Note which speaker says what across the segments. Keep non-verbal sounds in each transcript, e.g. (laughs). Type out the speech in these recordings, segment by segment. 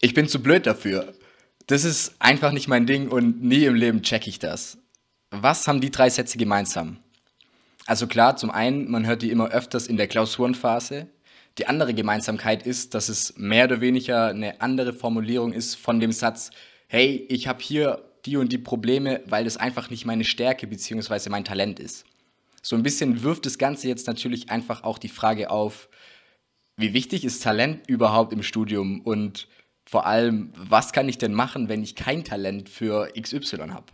Speaker 1: Ich bin zu blöd dafür. Das ist einfach nicht mein Ding und nie im Leben check ich das. Was haben die drei Sätze gemeinsam? Also klar, zum einen, man hört die immer öfters in der Klausurenphase. Die andere Gemeinsamkeit ist, dass es mehr oder weniger eine andere Formulierung ist von dem Satz, hey, ich habe hier die und die Probleme, weil das einfach nicht meine Stärke bzw. mein Talent ist. So ein bisschen wirft das Ganze jetzt natürlich einfach auch die Frage auf, wie wichtig ist Talent überhaupt im Studium und vor allem, was kann ich denn machen, wenn ich kein Talent für XY habe?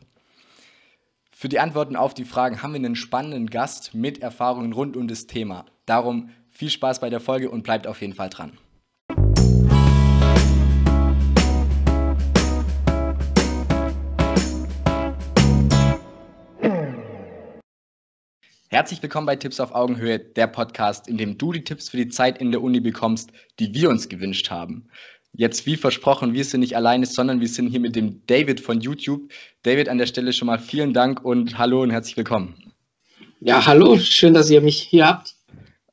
Speaker 1: Für die Antworten auf die Fragen haben wir einen spannenden Gast mit Erfahrungen rund um das Thema. Darum viel Spaß bei der Folge und bleibt auf jeden Fall dran. Herzlich willkommen bei Tipps auf Augenhöhe, der Podcast, in dem du die Tipps für die Zeit in der Uni bekommst, die wir uns gewünscht haben. Jetzt wie versprochen, wir sind nicht alleine, sondern wir sind hier mit dem David von YouTube. David, an der Stelle schon mal vielen Dank und hallo und herzlich willkommen.
Speaker 2: Ja, hallo, schön, dass ihr mich hier habt.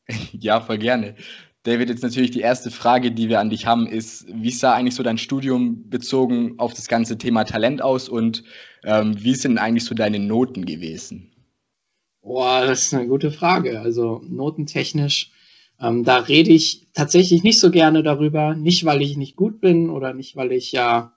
Speaker 2: (laughs)
Speaker 1: ja, voll gerne. David, jetzt natürlich die erste Frage, die wir an dich haben, ist, wie sah eigentlich so dein Studium bezogen auf das ganze Thema Talent aus und ähm, wie sind eigentlich so deine Noten gewesen?
Speaker 2: Boah, das ist eine gute Frage. Also notentechnisch ähm, da rede ich tatsächlich nicht so gerne darüber, nicht weil ich nicht gut bin oder nicht weil ich ja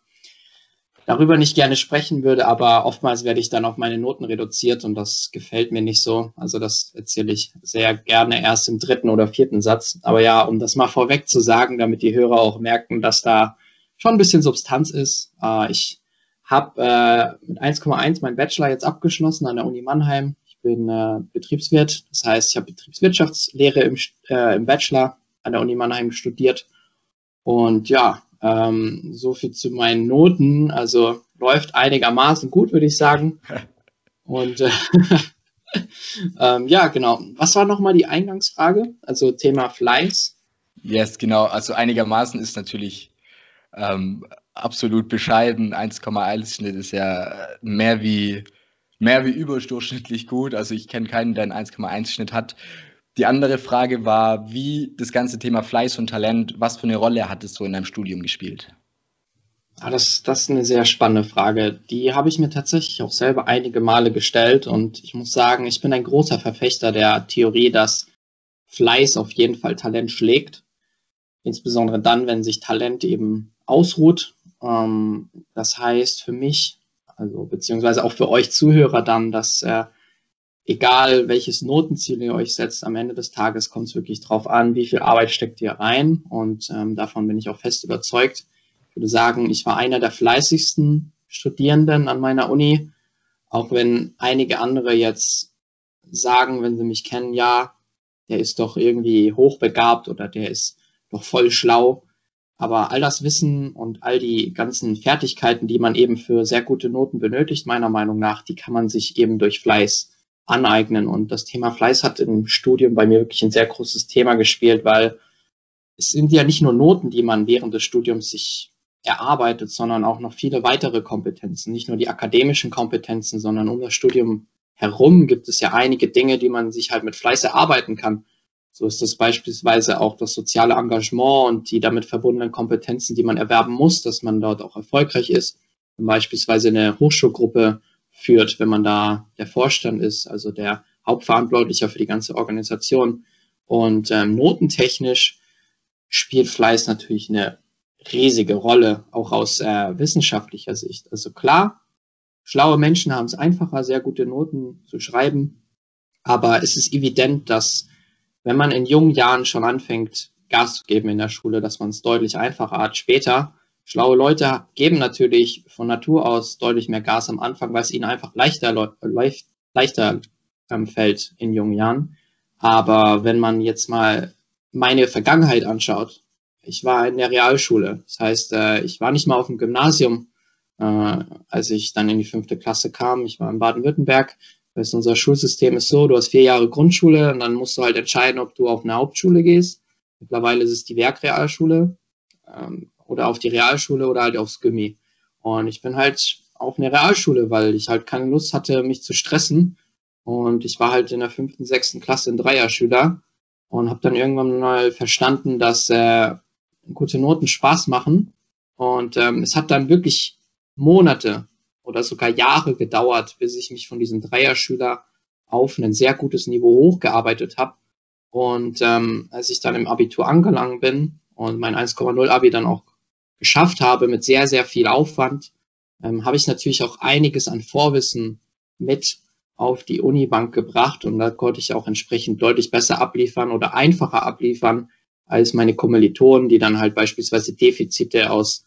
Speaker 2: darüber nicht gerne sprechen würde, aber oftmals werde ich dann auf meine Noten reduziert und das gefällt mir nicht so. Also das erzähle ich sehr gerne erst im dritten oder vierten Satz. Aber ja, um das mal vorweg zu sagen, damit die Hörer auch merken, dass da schon ein bisschen Substanz ist. Äh, ich habe äh, mit 1,1 meinen Bachelor jetzt abgeschlossen an der Uni Mannheim bin äh, Betriebswirt, das heißt, ich habe Betriebswirtschaftslehre im, äh, im Bachelor an der Uni Mannheim studiert. Und ja, ähm, so viel zu meinen Noten. Also läuft einigermaßen gut, würde ich sagen. (laughs) Und äh, (laughs) ähm, ja, genau. Was war nochmal die Eingangsfrage? Also Thema Fleiß.
Speaker 1: Yes, genau. Also einigermaßen ist natürlich ähm, absolut bescheiden. 1,1 Schnitt ist ja mehr wie mehr wie überdurchschnittlich gut. Also ich kenne keinen, der einen 1,1 Schnitt hat. Die andere Frage war, wie das ganze Thema Fleiß und Talent, was für eine Rolle hat es so in deinem Studium gespielt?
Speaker 2: Ja, das, das ist eine sehr spannende Frage. Die habe ich mir tatsächlich auch selber einige Male gestellt und ich muss sagen, ich bin ein großer Verfechter der Theorie, dass Fleiß auf jeden Fall Talent schlägt. Insbesondere dann, wenn sich Talent eben ausruht. Ähm, das heißt für mich, also beziehungsweise auch für euch Zuhörer dann, dass äh, egal welches Notenziel ihr euch setzt, am Ende des Tages kommt es wirklich drauf an, wie viel Arbeit steckt ihr rein und ähm, davon bin ich auch fest überzeugt. Ich würde sagen, ich war einer der fleißigsten Studierenden an meiner Uni, auch wenn einige andere jetzt sagen, wenn sie mich kennen, ja, der ist doch irgendwie hochbegabt oder der ist doch voll schlau. Aber all das Wissen und all die ganzen Fertigkeiten, die man eben für sehr gute Noten benötigt, meiner Meinung nach, die kann man sich eben durch Fleiß aneignen. Und das Thema Fleiß hat im Studium bei mir wirklich ein sehr großes Thema gespielt, weil es sind ja nicht nur Noten, die man während des Studiums sich erarbeitet, sondern auch noch viele weitere Kompetenzen. Nicht nur die akademischen Kompetenzen, sondern um das Studium herum gibt es ja einige Dinge, die man sich halt mit Fleiß erarbeiten kann. So ist das beispielsweise auch das soziale Engagement und die damit verbundenen Kompetenzen, die man erwerben muss, dass man dort auch erfolgreich ist. Und beispielsweise eine Hochschulgruppe führt, wenn man da der Vorstand ist, also der Hauptverantwortlicher für die ganze Organisation. Und ähm, notentechnisch spielt Fleiß natürlich eine riesige Rolle, auch aus äh, wissenschaftlicher Sicht. Also klar, schlaue Menschen haben es einfacher, sehr gute Noten zu schreiben, aber es ist evident, dass wenn man in jungen Jahren schon anfängt, Gas zu geben in der Schule, dass man es deutlich einfacher hat. Später, schlaue Leute geben natürlich von Natur aus deutlich mehr Gas am Anfang, weil es ihnen einfach leichter, leicht, leichter ähm, fällt in jungen Jahren. Aber wenn man jetzt mal meine Vergangenheit anschaut, ich war in der Realschule. Das heißt, äh, ich war nicht mal auf dem Gymnasium, äh, als ich dann in die fünfte Klasse kam. Ich war in Baden-Württemberg. Das unser Schulsystem ist so, du hast vier Jahre Grundschule und dann musst du halt entscheiden, ob du auf eine Hauptschule gehst. Mittlerweile ist es die Werkrealschule ähm, oder auf die Realschule oder halt aufs Gimmi. Und ich bin halt auf eine Realschule, weil ich halt keine Lust hatte, mich zu stressen. Und ich war halt in der fünften, sechsten Klasse ein Dreierschüler und habe dann irgendwann mal verstanden, dass äh, gute Noten Spaß machen Und ähm, es hat dann wirklich Monate oder sogar Jahre gedauert, bis ich mich von diesem Dreierschüler auf ein sehr gutes Niveau hochgearbeitet habe. Und ähm, als ich dann im Abitur angelangt bin und mein 1,0 Abi dann auch geschafft habe mit sehr, sehr viel Aufwand, ähm, habe ich natürlich auch einiges an Vorwissen mit auf die Unibank gebracht und da konnte ich auch entsprechend deutlich besser abliefern oder einfacher abliefern als meine Kommilitonen, die dann halt beispielsweise Defizite aus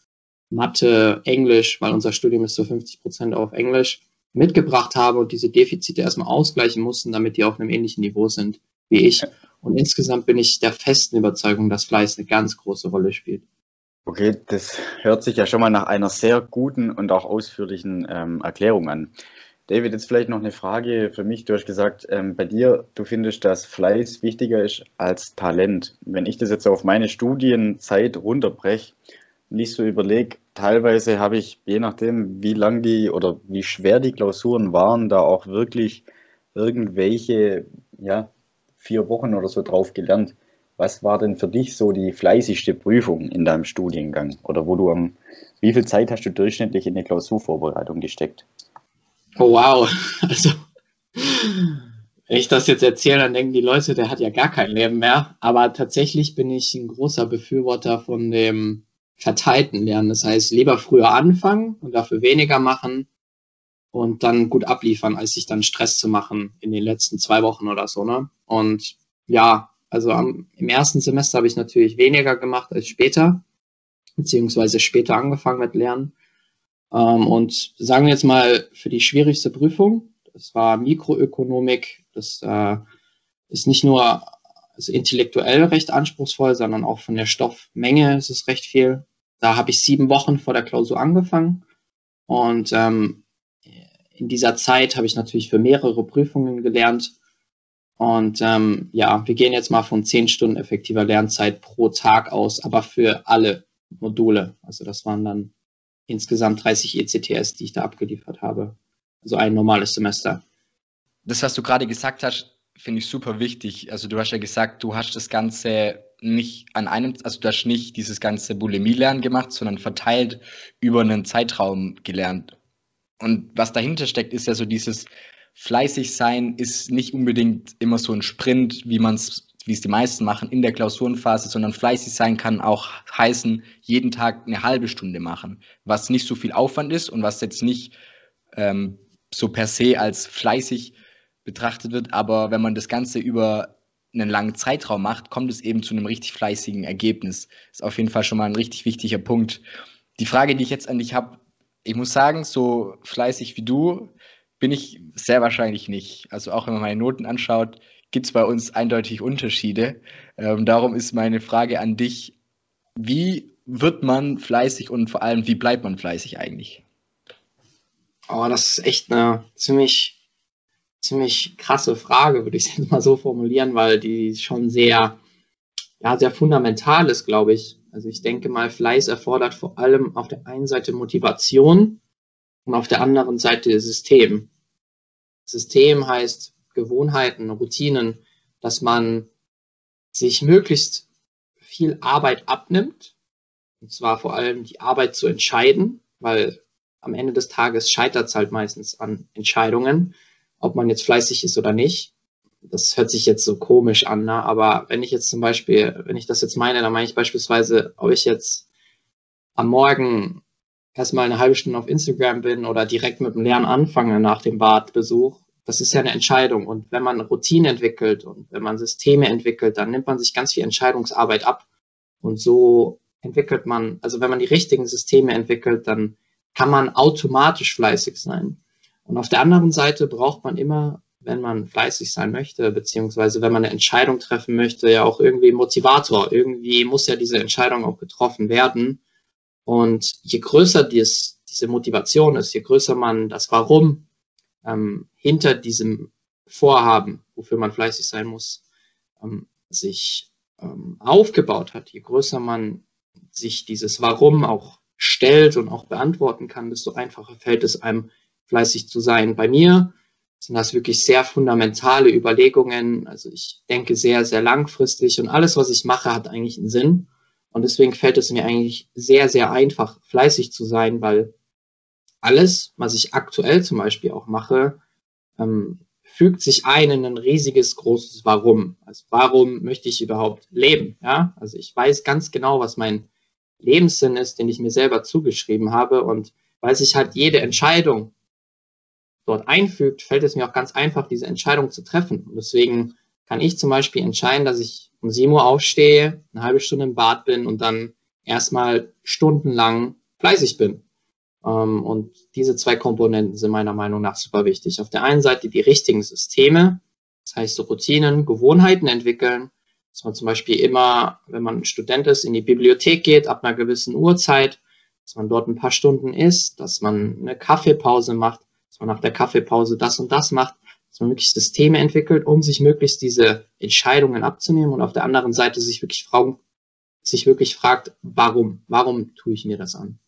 Speaker 2: Mathe, Englisch, weil unser Studium ist so 50 Prozent auf Englisch, mitgebracht haben und diese Defizite erstmal ausgleichen mussten, damit die auf einem ähnlichen Niveau sind wie ich. Und insgesamt bin ich der festen Überzeugung, dass Fleiß eine ganz große Rolle spielt.
Speaker 3: Okay, das hört sich ja schon mal nach einer sehr guten und auch ausführlichen ähm, Erklärung an. David, jetzt vielleicht noch eine Frage für mich. Du hast gesagt, ähm, bei dir, du findest, dass Fleiß wichtiger ist als Talent. Wenn ich das jetzt auf meine Studienzeit runterbreche und ich so überlege, teilweise habe ich, je nachdem, wie lang die oder wie schwer die Klausuren waren, da auch wirklich irgendwelche, ja, vier Wochen oder so drauf gelernt. Was war denn für dich so die fleißigste Prüfung in deinem Studiengang? Oder wo du am, wie viel Zeit hast du durchschnittlich in die Klausurvorbereitung gesteckt?
Speaker 2: Oh, wow. (laughs) Also, wenn ich das jetzt erzähle, dann denken die Leute, der hat ja gar kein Leben mehr. Aber tatsächlich bin ich ein großer Befürworter von dem verteilten Lernen. Das heißt, lieber früher anfangen und dafür weniger machen und dann gut abliefern, als sich dann Stress zu machen in den letzten zwei Wochen oder so. Ne? Und ja, also am, im ersten Semester habe ich natürlich weniger gemacht als später, beziehungsweise später angefangen mit Lernen. Ähm, und sagen wir jetzt mal für die schwierigste Prüfung, das war Mikroökonomik, das äh, ist nicht nur also intellektuell recht anspruchsvoll, sondern auch von der Stoffmenge ist es recht viel. Da habe ich sieben Wochen vor der Klausur angefangen und ähm, in dieser Zeit habe ich natürlich für mehrere Prüfungen gelernt. Und ähm, ja, wir gehen jetzt mal von zehn Stunden effektiver Lernzeit pro Tag aus, aber für alle Module. Also das waren dann insgesamt 30 ECTS, die ich da abgeliefert habe. Also ein normales Semester.
Speaker 1: Das, was du gerade gesagt hast, finde ich super wichtig. Also du hast ja gesagt, du hast das Ganze nicht an einem, also du hast nicht dieses ganze Bulimie-Lernen gemacht, sondern verteilt über einen Zeitraum gelernt. Und was dahinter steckt, ist ja so dieses fleißig sein ist nicht unbedingt immer so ein Sprint, wie man es wie es die meisten machen, in der Klausurenphase, sondern fleißig sein kann auch heißen, jeden Tag eine halbe Stunde machen, was nicht so viel Aufwand ist und was jetzt nicht ähm, so per se als fleißig betrachtet wird. Aber wenn man das Ganze über einen langen Zeitraum macht, kommt es eben zu einem richtig fleißigen Ergebnis. Ist auf jeden Fall schon mal ein richtig wichtiger Punkt. Die Frage, die ich jetzt an dich habe, ich muss sagen, so fleißig wie du bin ich sehr wahrscheinlich nicht. Also auch wenn man meine Noten anschaut, gibt es bei uns eindeutig Unterschiede. Ähm, darum ist meine Frage an dich, wie wird man fleißig und vor allem, wie bleibt man fleißig eigentlich?
Speaker 2: Oh, das ist echt eine ziemlich, ziemlich krasse Frage, würde ich jetzt mal so formulieren, weil die schon sehr, ja, sehr fundamental ist, glaube ich. Also ich denke mal, Fleiß erfordert vor allem auf der einen Seite Motivation und auf der anderen Seite System. System heißt Gewohnheiten, Routinen, dass man sich möglichst viel Arbeit abnimmt. Und zwar vor allem die Arbeit zu entscheiden, weil am Ende des Tages scheitert es halt meistens an Entscheidungen, ob man jetzt fleißig ist oder nicht. Das hört sich jetzt so komisch an, ne? aber wenn ich jetzt zum Beispiel, wenn ich das jetzt meine, dann meine ich beispielsweise, ob ich jetzt am Morgen erstmal eine halbe Stunde auf Instagram bin oder direkt mit dem Lernen anfange nach dem Badbesuch das ist ja eine Entscheidung. Und wenn man Routine entwickelt und wenn man Systeme entwickelt, dann nimmt man sich ganz viel Entscheidungsarbeit ab. Und so entwickelt man, also wenn man die richtigen Systeme entwickelt, dann kann man automatisch fleißig sein. Und auf der anderen Seite braucht man immer, wenn man fleißig sein möchte, beziehungsweise wenn man eine Entscheidung treffen möchte, ja auch irgendwie Motivator. Irgendwie muss ja diese Entscheidung auch getroffen werden. Und je größer dies, diese Motivation ist, je größer man das Warum ähm, hinter diesem Vorhaben, wofür man fleißig sein muss, ähm, sich ähm, aufgebaut hat, je größer man sich dieses Warum auch stellt und auch beantworten kann, desto einfacher fällt es einem, fleißig zu sein. Bei mir sind das wirklich sehr fundamentale Überlegungen. Also ich denke sehr, sehr langfristig und alles, was ich mache, hat eigentlich einen Sinn. Und deswegen fällt es mir eigentlich sehr, sehr einfach, fleißig zu sein, weil alles, was ich aktuell zum Beispiel auch mache, ähm, fügt sich ein in ein riesiges, großes Warum. Also warum möchte ich überhaupt leben? Ja, also ich weiß ganz genau, was mein Lebenssinn ist, den ich mir selber zugeschrieben habe. Und weil sich halt jede Entscheidung dort einfügt, fällt es mir auch ganz einfach, diese Entscheidung zu treffen. Und deswegen kann ich zum Beispiel entscheiden, dass ich um 7 Uhr aufstehe, eine halbe Stunde im Bad bin und dann erstmal stundenlang fleißig bin. Ähm, und diese zwei Komponenten sind meiner Meinung nach super wichtig. Auf der einen Seite die richtigen Systeme, das heißt so Routinen, Gewohnheiten entwickeln, dass man zum Beispiel immer, wenn man Student ist, in die Bibliothek geht ab einer gewissen Uhrzeit, dass man dort ein paar Stunden isst, dass man eine Kaffeepause macht, dass man nach der Kaffeepause das und das macht, dass man wirklich Systeme entwickelt, um sich möglichst diese Entscheidungen abzunehmen und auf der anderen Seite sich wirklich, fragen, sich wirklich fragt, warum? Warum tue ich mir das an?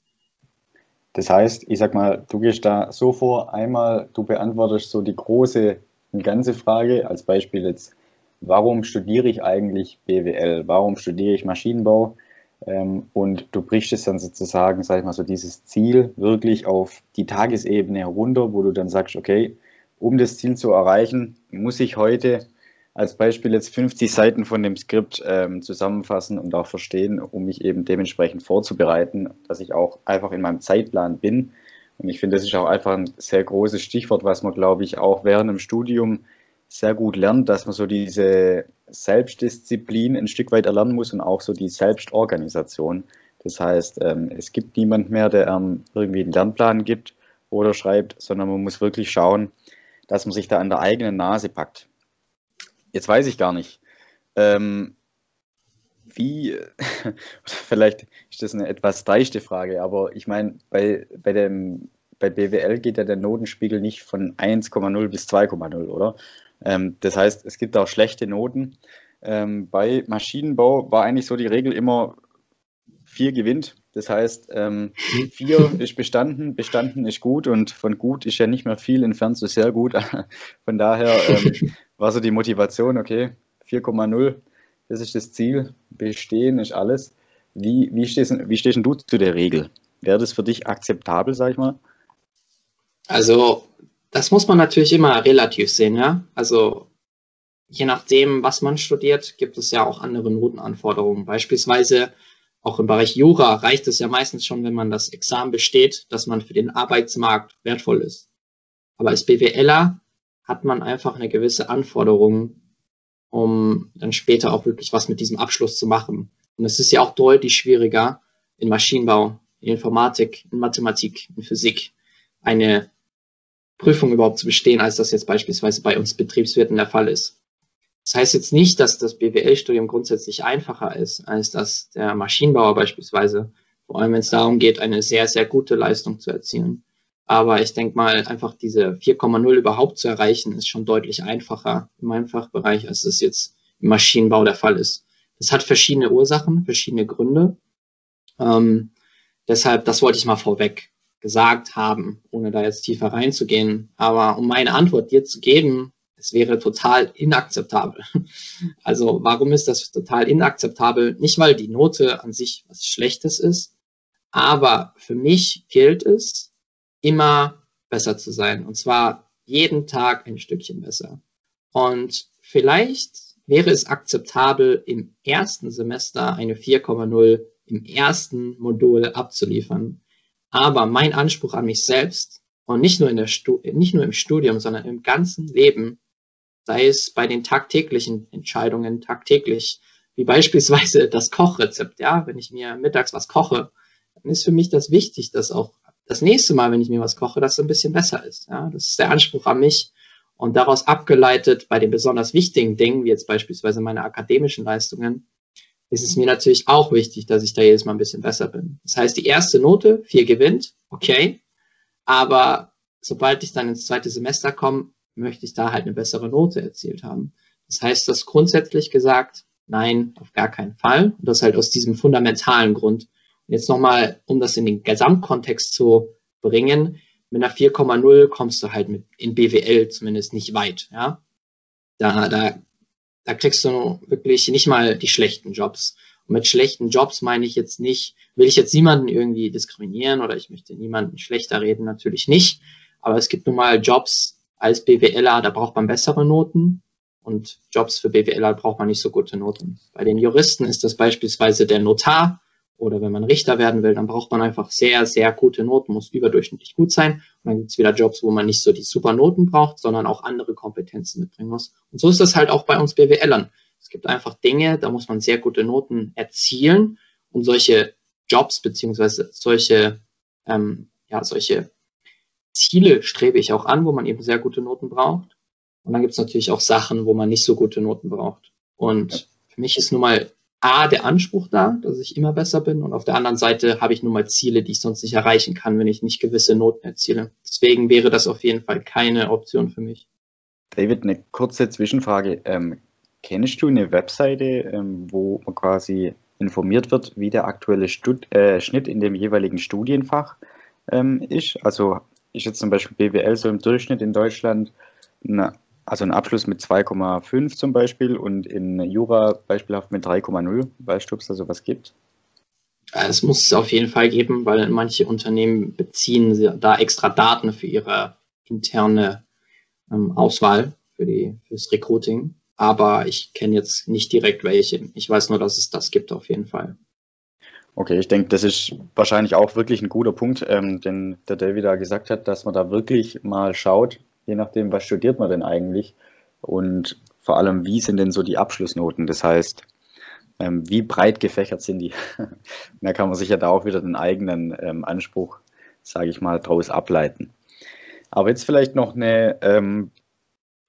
Speaker 3: Das heißt, ich sag mal, du gehst da so vor, einmal du beantwortest so die große und ganze Frage, als Beispiel jetzt, warum studiere ich eigentlich BWL? Warum studiere ich Maschinenbau? Ähm, und du brichst es dann sozusagen, sag ich mal, so dieses Ziel wirklich auf die Tagesebene herunter, wo du dann sagst, okay, um das Ziel zu erreichen, muss ich heute als Beispiel jetzt 50 Seiten von dem Skript ähm, zusammenfassen und auch verstehen, um mich eben dementsprechend vorzubereiten, dass ich auch einfach in meinem Zeitplan bin. Und ich finde, das ist auch einfach ein sehr großes Stichwort, was man, glaube ich, auch während dem Studium sehr gut lernt, dass man so diese Selbstdisziplin ein Stück weit erlernen muss und auch so die Selbstorganisation. Das heißt, ähm, es gibt niemand mehr, der ähm, irgendwie einen Lernplan gibt oder schreibt, sondern man muss wirklich schauen, dass man sich da an der eigenen Nase packt. Jetzt weiß ich gar nicht. Ähm, wie, (laughs) vielleicht ist das eine etwas deichte Frage, aber ich meine, bei, bei, dem, bei BWL geht ja der Notenspiegel nicht von 1,0 bis 2,0, oder? Ähm, das heißt, es gibt auch schlechte Noten. Ähm, bei Maschinenbau war eigentlich so die Regel immer 4 gewinnt. Das heißt, ähm, 4 ist bestanden, bestanden ist gut und von gut ist ja nicht mehr viel entfernt zu sehr gut. (laughs) Von daher ähm, (laughs) war so die Motivation, okay, 4,0, das ist das Ziel, bestehen ist alles. Wie, wie, stehst, wie stehst du zu der Regel? Wäre das für dich akzeptabel, sag ich mal?
Speaker 2: Also, das muss man natürlich immer relativ sehen, ja. Also, je nachdem, was man studiert, gibt es ja auch andere Notenanforderungen. Beispielsweise auch im Bereich Jura reicht es ja meistens schon, wenn man das Examen besteht, dass man für den Arbeitsmarkt wertvoll ist. Aber als BWLer hat man einfach eine gewisse Anforderung, um dann später auch wirklich was mit diesem Abschluss zu machen. Und es ist ja auch deutlich schwieriger in Maschinenbau, in Informatik, in Mathematik, in Physik eine Prüfung überhaupt zu bestehen, als das jetzt beispielsweise bei uns Betriebswirten der Fall ist. Das heißt jetzt nicht, dass das BWL-Studium grundsätzlich einfacher ist als das der Maschinenbauer beispielsweise, vor allem wenn es darum geht, eine sehr, sehr gute Leistung zu erzielen. Aber ich denke mal, einfach diese 4,0 überhaupt zu erreichen, ist schon deutlich einfacher in meinem Fachbereich, als das jetzt im Maschinenbau der Fall ist. Das hat verschiedene Ursachen, verschiedene Gründe. Ähm, deshalb, das wollte ich mal vorweg gesagt haben, ohne da jetzt tiefer reinzugehen. Aber um meine Antwort dir zu geben, es wäre total inakzeptabel. (laughs) Also warum ist das total inakzeptabel? Nicht, weil die Note an sich was Schlechtes ist, aber für mich gilt es, immer besser zu sein. Und zwar jeden Tag ein Stückchen besser. Und vielleicht wäre es akzeptabel, im ersten Semester eine 4,0 im ersten Modul abzuliefern. Aber mein Anspruch an mich selbst und nicht nur, in der nicht nur im Studium, sondern im ganzen Leben, sei es bei den tagtäglichen Entscheidungen, tagtäglich, wie beispielsweise das Kochrezept, ja, wenn ich mir mittags was koche, dann ist für mich das wichtig, dass auch das nächste Mal, wenn ich mir was koche, dass es ein bisschen besser ist. Ja, das ist der Anspruch an mich. Und daraus abgeleitet bei den besonders wichtigen Dingen, wie jetzt beispielsweise meine akademischen Leistungen, ist es mir natürlich auch wichtig, dass ich da jedes Mal ein bisschen besser bin. Das heißt, die erste Note, vier gewinnt, okay. Aber sobald ich dann ins zweite Semester komme, möchte ich da halt eine bessere Note erzielt haben. Das heißt, das grundsätzlich gesagt, nein, auf gar keinen Fall. Und das halt aus diesem fundamentalen Grund, Jetzt nochmal, um das in den Gesamtkontext zu bringen, mit einer 4,0 kommst du halt mit in BWL zumindest nicht weit. Ja? Da, da, da kriegst du wirklich nicht mal die schlechten Jobs. Und mit schlechten Jobs meine ich jetzt nicht, will ich jetzt niemanden irgendwie diskriminieren oder ich möchte niemanden schlechter reden, natürlich nicht. Aber es gibt nun mal Jobs als BWLer, da braucht man bessere Noten und Jobs für BWLer braucht man nicht so gute Noten. Bei den Juristen ist das beispielsweise der Notar oder wenn man Richter werden will, dann braucht man einfach sehr, sehr gute Noten, muss überdurchschnittlich gut sein. Und dann gibt es wieder Jobs, wo man nicht so die super Noten braucht, sondern auch andere Kompetenzen mitbringen muss. Und so ist das halt auch bei uns BWLern. Es gibt einfach Dinge, da muss man sehr gute Noten erzielen und solche Jobs beziehungsweise solche, ähm, ja, solche Ziele strebe ich auch an, wo man eben sehr gute Noten braucht. Und dann gibt es natürlich auch Sachen, wo man nicht so gute Noten braucht. Und für mich ist nun mal A, der Anspruch da, dass ich immer besser bin. Und auf der anderen Seite habe ich nun mal Ziele, die ich sonst nicht erreichen kann, wenn ich nicht gewisse Noten erziele. Deswegen wäre das auf jeden Fall keine Option für mich.
Speaker 3: David, eine kurze Zwischenfrage. Ähm, kennst du eine Webseite, ähm, wo man quasi informiert wird, wie der aktuelle Stud äh, Schnitt in dem jeweiligen Studienfach ähm, ist? Also ist jetzt zum Beispiel BWL so im Durchschnitt in Deutschland eine also ein Abschluss mit 2,5 zum Beispiel und in Jura beispielhaft mit 3,0. Weißt du, ob es da sowas gibt?
Speaker 2: Es muss es auf jeden Fall geben, weil manche Unternehmen beziehen da extra Daten für ihre interne ähm, Auswahl, für die, fürs Recruiting. Aber ich kenne jetzt nicht direkt welche. Ich weiß nur, dass es das gibt auf jeden Fall.
Speaker 3: Okay, ich denke, das ist wahrscheinlich auch wirklich ein guter Punkt, ähm, den der David da gesagt hat, dass man da wirklich mal schaut, je nachdem, was studiert man denn eigentlich und vor allem, wie sind denn so die Abschlussnoten? Das heißt, ähm, wie breit gefächert sind die? (laughs) da kann man sich ja da auch wieder den eigenen ähm, Anspruch, sage ich mal, daraus ableiten. Aber jetzt vielleicht noch eine ähm,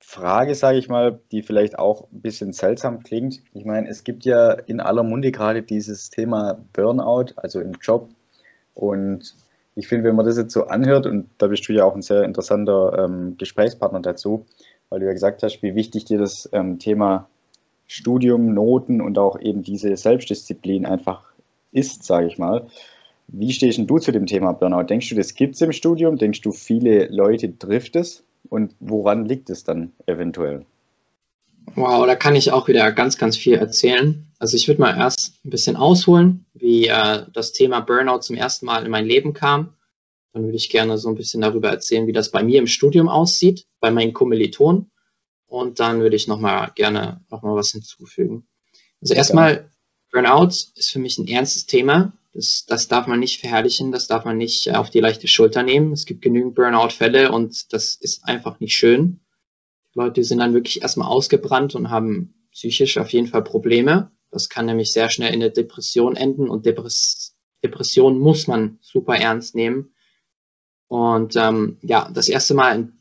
Speaker 3: Frage, sage ich mal, die vielleicht auch ein bisschen seltsam klingt. Ich meine, es gibt ja in aller Munde gerade dieses Thema Burnout, also im Job. Und ich finde, wenn man das jetzt so anhört, und da bist du ja auch ein sehr interessanter ähm, Gesprächspartner dazu, weil du ja gesagt hast, wie wichtig dir das ähm, Thema Studium, Noten und auch eben diese Selbstdisziplin einfach ist, sage ich mal. Wie stehst du zu dem Thema Burnout? Denkst du, das gibt es im Studium? Denkst du, viele Leute trifft es? Und woran liegt es dann eventuell?
Speaker 2: Wow, da kann ich auch wieder ganz, ganz viel erzählen. Also ich würde mal erst ein bisschen ausholen, wie äh, das Thema Burnout zum ersten Mal in mein Leben kam. Dann würde ich gerne so ein bisschen darüber erzählen, wie das bei mir im Studium aussieht, bei meinen Kommilitonen. Und dann würde ich nochmal gerne nochmal was hinzufügen. Also erstmal, Burnout ist für mich ein ernstes Thema. Das, das darf man nicht verherrlichen, das darf man nicht auf die leichte Schulter nehmen. Es gibt genügend Burnout-Fälle und das ist einfach nicht schön. Leute sind dann wirklich erstmal ausgebrannt und haben psychisch auf jeden Fall Probleme. Das kann nämlich sehr schnell in der Depression enden und Depress Depression muss man super ernst nehmen. Und ähm, ja, das erste Mal,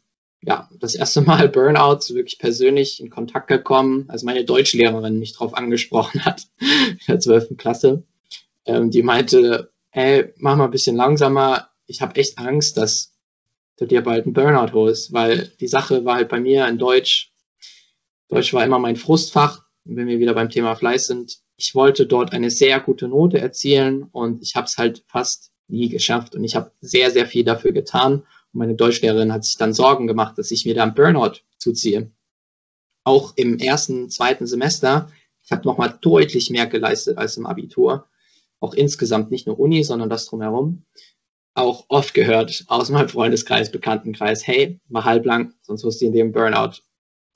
Speaker 2: ja, das erste Mal (laughs) Burnout wirklich persönlich in Kontakt gekommen, als meine Deutschlehrerin mich drauf angesprochen hat, (laughs) in der zwölften Klasse. Ähm, die meinte, hey, mach mal ein bisschen langsamer. Ich habe echt Angst, dass du dir bald einen Burnout holst, weil die Sache war halt bei mir in Deutsch. Deutsch war immer mein Frustfach. Wenn wir wieder beim Thema Fleiß sind, ich wollte dort eine sehr gute Note erzielen und ich habe es halt fast nie geschafft und ich habe sehr, sehr viel dafür getan. Und meine Deutschlehrerin hat sich dann Sorgen gemacht, dass ich mir da einen Burnout zuziehe. Auch im ersten, zweiten Semester, ich habe nochmal deutlich mehr geleistet als im Abitur. Auch insgesamt nicht nur Uni, sondern das drumherum auch oft gehört aus meinem Freundeskreis, Bekanntenkreis, hey, mach halblang, sonst wirst du in dem Burnout.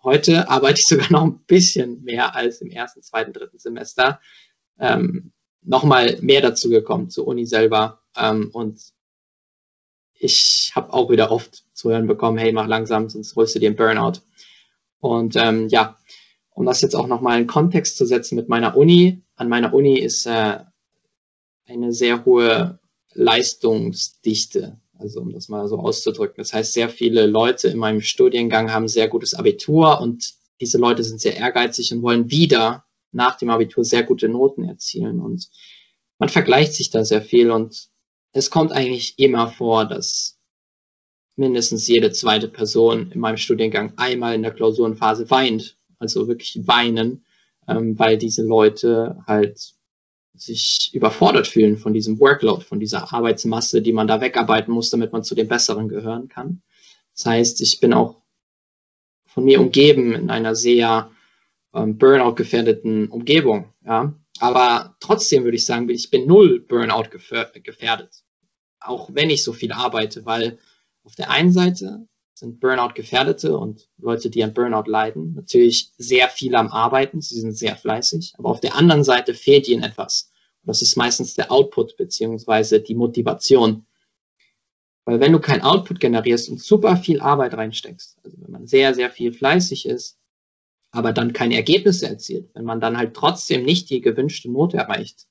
Speaker 2: Heute arbeite ich sogar noch ein bisschen mehr als im ersten, zweiten, dritten Semester. Ähm, Nochmal mehr dazu gekommen zur Uni selber. Ähm, und ich habe auch wieder oft zu hören bekommen, hey, mach langsam, sonst holst du dir einen Burnout. Und ähm, ja, um das jetzt auch nochmal in Kontext zu setzen mit meiner Uni. An meiner Uni ist äh, eine sehr hohe Leistungsdichte, also um das mal so auszudrücken. Das heißt, sehr viele Leute in meinem Studiengang haben sehr gutes Abitur und diese Leute sind sehr ehrgeizig und wollen wieder nach dem Abitur sehr gute Noten erzielen. Und man vergleicht sich da sehr viel und es kommt eigentlich immer vor, dass mindestens jede zweite Person in meinem Studiengang einmal in der Klausurenphase weint, also wirklich weinen, ähm, weil diese Leute halt sich überfordert fühlen von diesem Workload, von dieser Arbeitsmasse, die man da wegarbeiten muss, damit man zu den Besseren gehören kann. Das heißt, ich bin auch von mir umgeben in einer sehr ähm, Burnout-gefährdeten Umgebung. Ja? Aber trotzdem würde ich sagen, ich bin null Burnout gefährdet. Auch wenn ich so viel arbeite, weil auf der einen Seite sind Burnout-Gefährdete und Leute, die an Burnout leiden, natürlich sehr viel am Arbeiten, sie sind sehr fleißig, aber auf der anderen Seite fehlt ihnen etwas. Und das ist meistens der Output beziehungsweise die Motivation. Weil wenn du kein Output generierst und super viel Arbeit reinsteckst, also wenn man sehr, sehr viel fleißig ist, aber dann keine Ergebnisse erzielt, wenn man dann halt trotzdem nicht die gewünschte Note erreicht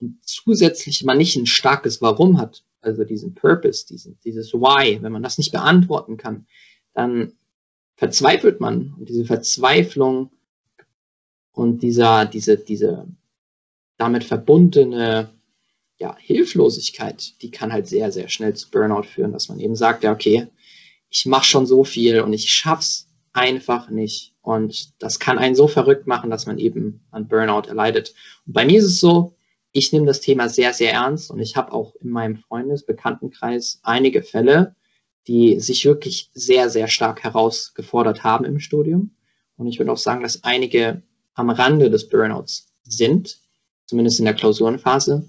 Speaker 2: und zusätzlich man nicht ein starkes Warum hat, also diesen Purpose, diesen, dieses Why, wenn man das nicht beantworten kann, dann verzweifelt man und diese Verzweiflung und dieser, diese, diese damit verbundene ja, Hilflosigkeit, die kann halt sehr, sehr schnell zu Burnout führen, dass man eben sagt, ja, okay, ich mache schon so viel und ich schaff's einfach nicht. Und das kann einen so verrückt machen, dass man eben an Burnout erleidet. Und bei mir ist es so, ich nehme das Thema sehr, sehr ernst und ich habe auch in meinem Freundesbekanntenkreis einige Fälle, die sich wirklich sehr, sehr stark herausgefordert haben im Studium. Und ich würde auch sagen, dass einige am Rande des Burnouts sind, zumindest in der Klausurenphase.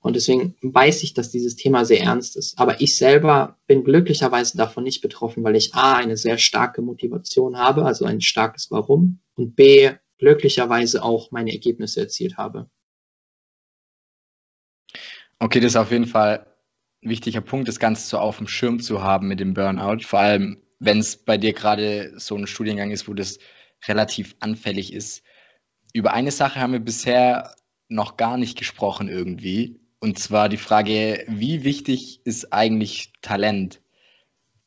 Speaker 2: Und deswegen weiß ich, dass dieses Thema sehr ernst ist. Aber ich selber bin glücklicherweise davon nicht betroffen, weil ich A, eine sehr starke Motivation habe, also ein starkes Warum, und B, glücklicherweise auch meine Ergebnisse erzielt habe.
Speaker 1: Okay, das ist auf jeden Fall ein wichtiger Punkt, das Ganze so auf dem Schirm zu haben mit dem Burnout. Vor allem, wenn es bei dir gerade so ein Studiengang ist, wo das relativ anfällig ist. Über eine Sache haben wir bisher noch gar nicht gesprochen irgendwie. Und zwar die Frage, wie wichtig ist eigentlich Talent?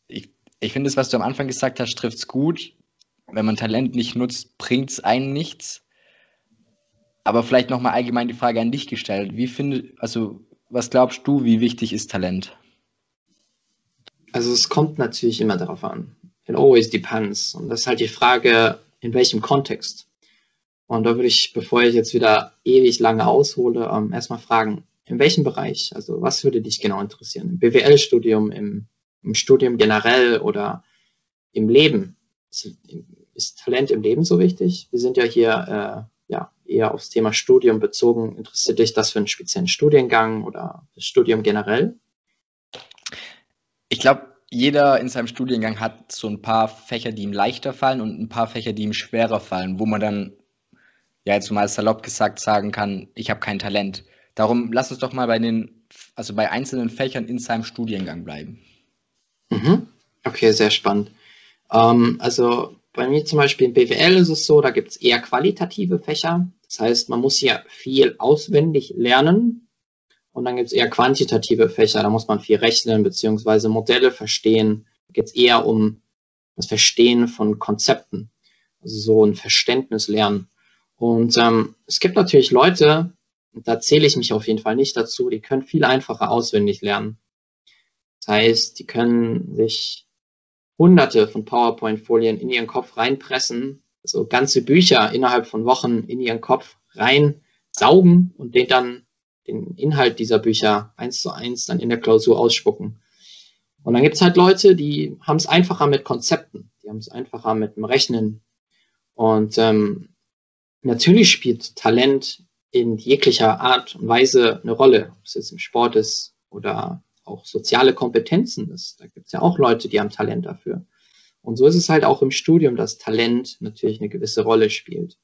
Speaker 1: Ich, ich finde, das, was du am Anfang gesagt hast, trifft es gut. Wenn man Talent nicht nutzt, bringt es einen nichts. Aber vielleicht nochmal allgemein die Frage an dich gestellt. Wie finde, also, was glaubst du, wie wichtig ist Talent?
Speaker 2: Also, es kommt natürlich immer darauf an. It always depends. Und das ist halt die Frage, in welchem Kontext. Und da würde ich, bevor ich jetzt wieder ewig lange aushole, ähm, erstmal fragen, in welchem Bereich? Also was würde dich genau interessieren? Im BWL-Studium, im, im, Studium generell oder im Leben? Ist, ist, Talent im Leben so wichtig? Wir sind ja hier äh, eher aufs Thema Studium bezogen. Interessiert dich das für einen speziellen Studiengang oder das Studium generell?
Speaker 1: Ich glaube, jeder in seinem Studiengang hat so ein paar Fächer, die ihm leichter fallen und ein paar Fächer, die ihm schwerer fallen, wo man dann, ja, jetzt mal salopp gesagt sagen kann, ich habe kein Talent. Darum lass uns doch mal bei den, also bei einzelnen Fächern in seinem Studiengang bleiben.
Speaker 2: Mhm. Okay, sehr spannend. Ähm, also bei mir zum Beispiel in BWL ist es so, da gibt es eher qualitative Fächer. Das heißt, man muss ja viel auswendig lernen. Und dann gibt es eher quantitative Fächer, da muss man viel rechnen bzw. Modelle verstehen. Da geht es eher um das Verstehen von Konzepten, also so ein Verständnis lernen. Und ähm, es gibt natürlich Leute, da zähle ich mich auf jeden Fall nicht dazu. Die können viel einfacher auswendig lernen. Das heißt, die können sich hunderte von PowerPoint-Folien in ihren Kopf reinpressen, also ganze Bücher innerhalb von Wochen in ihren Kopf reinsaugen und den dann den Inhalt dieser Bücher eins zu eins dann in der Klausur ausspucken. Und dann gibt es halt Leute, die haben es einfacher mit Konzepten, die haben es einfacher mit dem Rechnen. Und ähm, natürlich spielt Talent in jeglicher Art und Weise eine Rolle, ob es jetzt im Sport ist oder auch soziale Kompetenzen ist. Da gibt es ja auch Leute, die haben Talent dafür. Und so ist es halt auch im Studium, dass Talent natürlich eine gewisse Rolle spielt.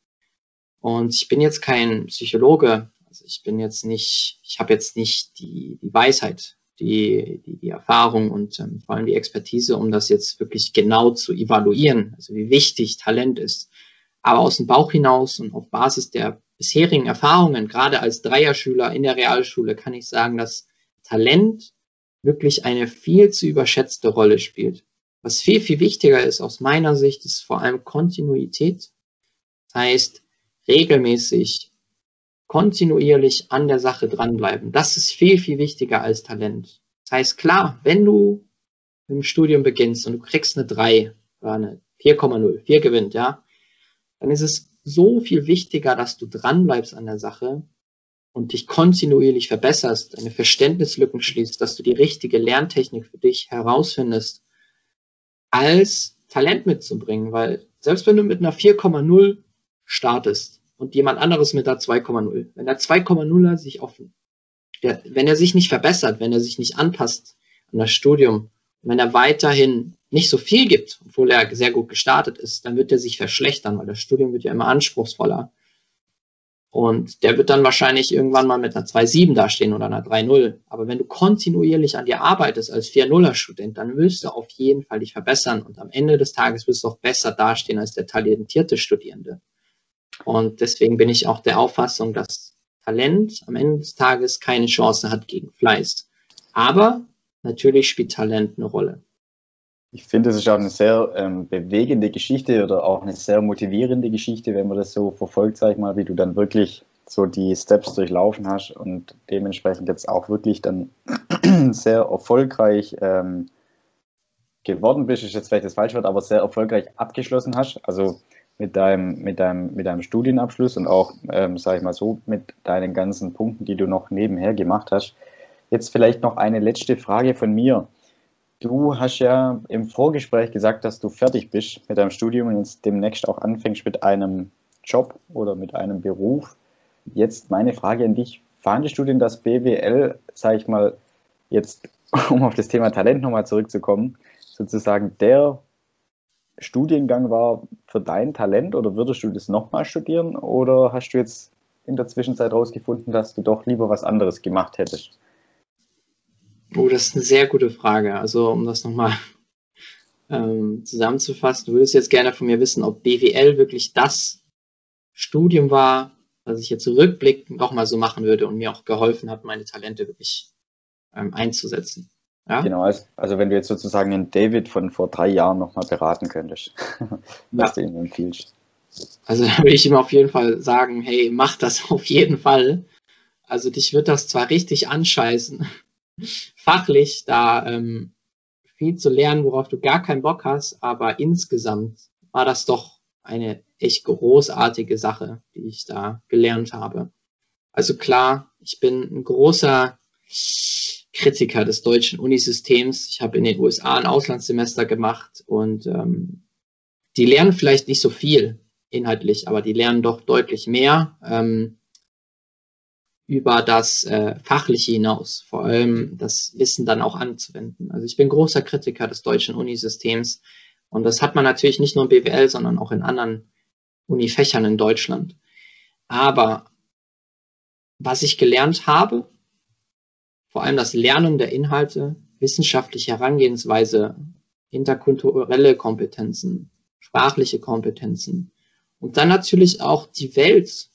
Speaker 2: Und ich bin jetzt kein Psychologe, also ich bin jetzt nicht, ich habe jetzt nicht die, die Weisheit, die, die, die Erfahrung und ähm, vor allem die Expertise, um das jetzt wirklich genau zu evaluieren, also wie wichtig Talent ist. Aber aus dem Bauch hinaus und auf Basis der bisherigen Erfahrungen, gerade als Dreierschüler in der Realschule, kann ich sagen, dass Talent wirklich eine viel zu überschätzte Rolle spielt. Was viel, viel wichtiger ist aus meiner Sicht, ist vor allem Kontinuität. Das heißt, regelmäßig, kontinuierlich an der Sache dranbleiben. Das ist viel, viel wichtiger als Talent. Das heißt, klar, wenn du im Studium beginnst und du kriegst eine 3 oder eine 4,0, 4 gewinnt, ja, dann ist es so viel wichtiger, dass du dranbleibst an der Sache und dich kontinuierlich verbesserst, deine Verständnislücken schließt, dass du die richtige Lerntechnik für dich herausfindest, als Talent mitzubringen, weil selbst wenn du mit einer 4,0 startest und jemand anderes mit der 2,0. Wenn der 2,0er sich offen, der, wenn er sich nicht verbessert, wenn er sich nicht anpasst an das Studium, wenn er weiterhin nicht so viel gibt, obwohl er sehr gut gestartet ist, dann wird er sich verschlechtern, weil das Studium wird ja immer anspruchsvoller. Und der wird dann wahrscheinlich irgendwann mal mit einer 2,7 dastehen oder einer 3,0. Aber wenn du kontinuierlich an dir arbeitest als 4,0er Student, dann willst du auf jeden Fall dich verbessern. Und am Ende des Tages wirst du auch besser dastehen als der talentierte Studierende. Und deswegen bin ich auch der Auffassung, dass Talent am Ende des Tages keine Chance hat gegen Fleiß. Aber natürlich spielt Talent eine Rolle.
Speaker 3: Ich finde, es ist auch eine sehr ähm, bewegende Geschichte oder auch eine sehr motivierende Geschichte, wenn man das so verfolgt, sag ich mal, wie du dann wirklich so die Steps durchlaufen hast und dementsprechend jetzt auch wirklich dann (clears throat) sehr erfolgreich ähm, geworden bist, ist jetzt vielleicht das falsche Wort, aber sehr erfolgreich abgeschlossen hast. Also mit deinem, mit deinem, mit deinem Studienabschluss und auch, ähm, sage ich mal so, mit deinen ganzen Punkten, die du noch nebenher gemacht hast. Jetzt vielleicht noch eine letzte Frage von mir. Du hast ja im Vorgespräch gesagt, dass du fertig bist mit deinem Studium und jetzt demnächst auch anfängst mit einem Job oder mit einem Beruf. Jetzt meine Frage an dich. Fandest du denn das BWL, sage ich mal, jetzt, (laughs) um auf das Thema Talent nochmal zurückzukommen, sozusagen der Studiengang war für dein Talent oder würdest du das nochmal studieren oder hast du jetzt in der Zwischenzeit herausgefunden, dass du doch lieber was anderes gemacht hättest?
Speaker 2: Oh, das ist eine sehr gute Frage. Also, um das nochmal ähm, zusammenzufassen, du würdest jetzt gerne von mir wissen, ob BWL wirklich das Studium war, was ich jetzt rückblickend nochmal so machen würde und mir auch geholfen hat, meine Talente wirklich ähm, einzusetzen.
Speaker 3: Ja? Genau, also, also, wenn du jetzt sozusagen den David von vor drei Jahren nochmal beraten könntest, (laughs) was ja. du ihm empfiehlst.
Speaker 2: Also (laughs) da würde ich ihm auf jeden Fall sagen, hey, mach das (laughs) auf jeden Fall. Also dich wird das zwar richtig anscheißen, fachlich da ähm, viel zu lernen, worauf du gar keinen Bock hast, aber insgesamt war das doch eine echt großartige Sache, die ich da gelernt habe. Also klar, ich bin ein großer Kritiker des deutschen Unisystems. Ich habe in den USA ein Auslandssemester gemacht und ähm, die lernen vielleicht nicht so viel inhaltlich, aber die lernen doch deutlich mehr. Ähm, über das äh, Fachliche hinaus, vor allem das Wissen dann auch anzuwenden. Also ich bin großer Kritiker des deutschen Unisystems und das hat man natürlich nicht nur in BWL, sondern auch in anderen Unifächern in Deutschland. Aber was ich gelernt habe, vor allem das Lernen der Inhalte, wissenschaftliche Herangehensweise, interkulturelle Kompetenzen, sprachliche Kompetenzen und dann natürlich auch die Welt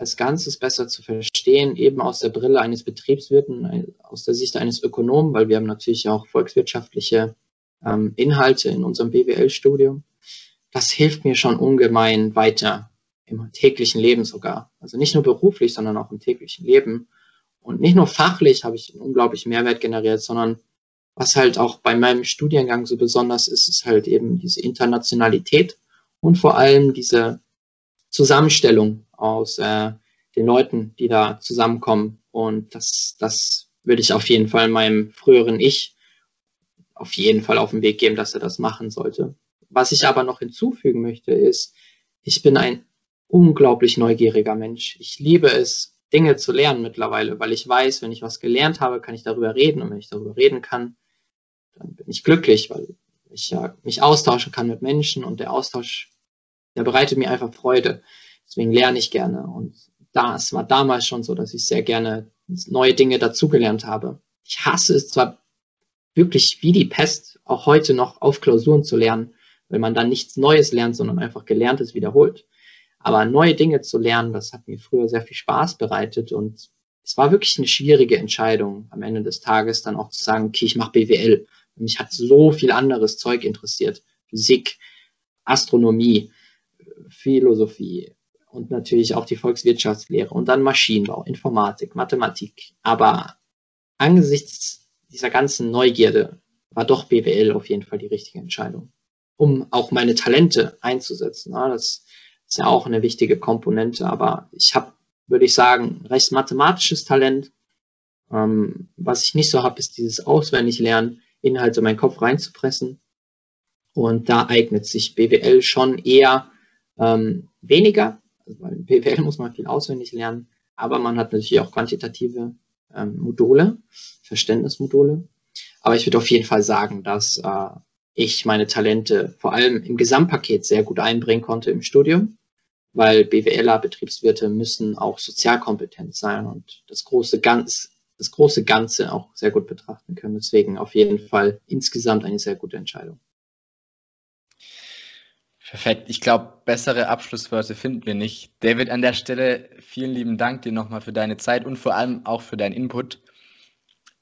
Speaker 2: als Ganzes besser zu verstehen, eben aus der Brille eines Betriebswirten, aus der Sicht eines Ökonomen, weil wir haben natürlich auch volkswirtschaftliche ähm, Inhalte in unserem BWL-Studium. Das hilft mir schon ungemein weiter im täglichen Leben sogar. Also nicht nur beruflich, sondern auch im täglichen Leben. Und nicht nur fachlich habe ich einen unglaublichen Mehrwert generiert, sondern was halt auch bei meinem Studiengang so besonders ist, ist halt eben diese Internationalität und vor allem diese Zusammenstellung aus äh, den Leuten, die da zusammenkommen. Und das, das würde ich auf jeden Fall meinem früheren Ich auf jeden Fall auf den Weg geben, dass er das machen sollte. Was ich aber noch hinzufügen möchte, ist, ich bin ein unglaublich neugieriger Mensch. Ich liebe es, Dinge zu lernen mittlerweile, weil ich weiß, wenn ich was gelernt habe, kann ich darüber reden. Und wenn ich darüber reden kann, dann bin ich glücklich, weil ich ja mich austauschen kann mit Menschen und der Austausch, der bereitet mir einfach Freude. Deswegen lerne ich gerne. Und das war damals schon so, dass ich sehr gerne neue Dinge dazugelernt habe. Ich hasse es zwar wirklich wie die Pest, auch heute noch auf Klausuren zu lernen, weil man dann nichts Neues lernt, sondern einfach Gelerntes wiederholt. Aber neue Dinge zu lernen, das hat mir früher sehr viel Spaß bereitet und es war wirklich eine schwierige Entscheidung am Ende des Tages dann auch zu sagen, okay, ich mache BWL. Mich hat so viel anderes Zeug interessiert. Physik, Astronomie, Philosophie, und natürlich auch die Volkswirtschaftslehre und dann Maschinenbau, Informatik, Mathematik. Aber angesichts dieser ganzen Neugierde war doch BWL auf jeden Fall die richtige Entscheidung, um auch meine Talente einzusetzen. Das ist ja auch eine wichtige Komponente, aber ich habe, würde ich sagen, recht mathematisches Talent. Ähm, was ich nicht so habe, ist dieses Auswendiglernen, Inhalte in meinen Kopf reinzupressen. Und da eignet sich BWL schon eher ähm, weniger, Weil BWL muss man viel auswendig lernen, aber man hat natürlich auch quantitative ähm, Module, Verständnismodule. Aber ich würde auf jeden Fall sagen, dass äh, ich meine Talente vor allem im Gesamtpaket sehr gut einbringen konnte im Studium, weil BWLer, Betriebswirte müssen auch sozialkompetent sein und das große Ganze, das große Ganze auch sehr gut betrachten können. Deswegen auf jeden Fall insgesamt eine sehr gute Entscheidung.
Speaker 1: Perfekt. Ich glaube, bessere Abschlussworte finden wir nicht. David, an der Stelle vielen lieben Dank dir nochmal für deine Zeit und vor allem auch für deinen Input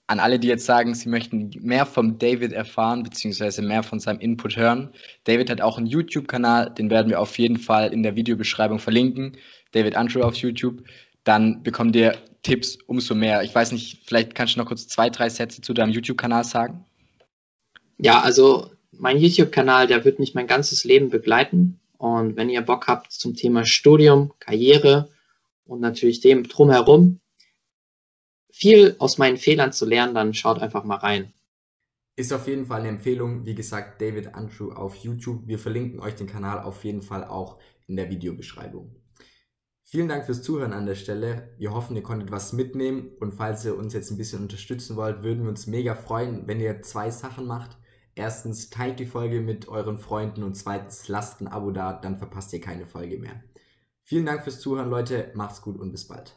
Speaker 1: an alle, die jetzt sagen, sie möchten mehr vom David erfahren, beziehungsweise mehr von seinem Input hören. David hat auch einen YouTube-Kanal, den werden wir auf jeden Fall in der Videobeschreibung verlinken. David Andrew auf YouTube. Dann bekommt ihr Tipps umso mehr. Ich weiß nicht, vielleicht kannst du noch kurz zwei, drei Sätze zu deinem YouTube-Kanal sagen.
Speaker 2: Ja, also mein YouTube-Kanal, der wird mich mein ganzes Leben begleiten. Und wenn ihr Bock habt zum Thema Studium, Karriere und natürlich dem drumherum, viel aus meinen Fehlern zu lernen, dann schaut einfach mal rein.
Speaker 1: Ist auf jeden Fall eine Empfehlung. Wie gesagt, David Andrew auf YouTube. Wir verlinken euch den Kanal auf jeden Fall auch in der Videobeschreibung. Vielen Dank fürs Zuhören an der Stelle. Wir hoffen, ihr konntet was mitnehmen und falls ihr uns jetzt ein bisschen unterstützen wollt, würden wir uns mega freuen, wenn ihr zwei Sachen macht. Erstens, teilt die Folge mit euren Freunden und zweitens, lasst ein Abo da, dann verpasst ihr keine Folge mehr. Vielen Dank fürs Zuhören, Leute. Macht's gut und bis bald.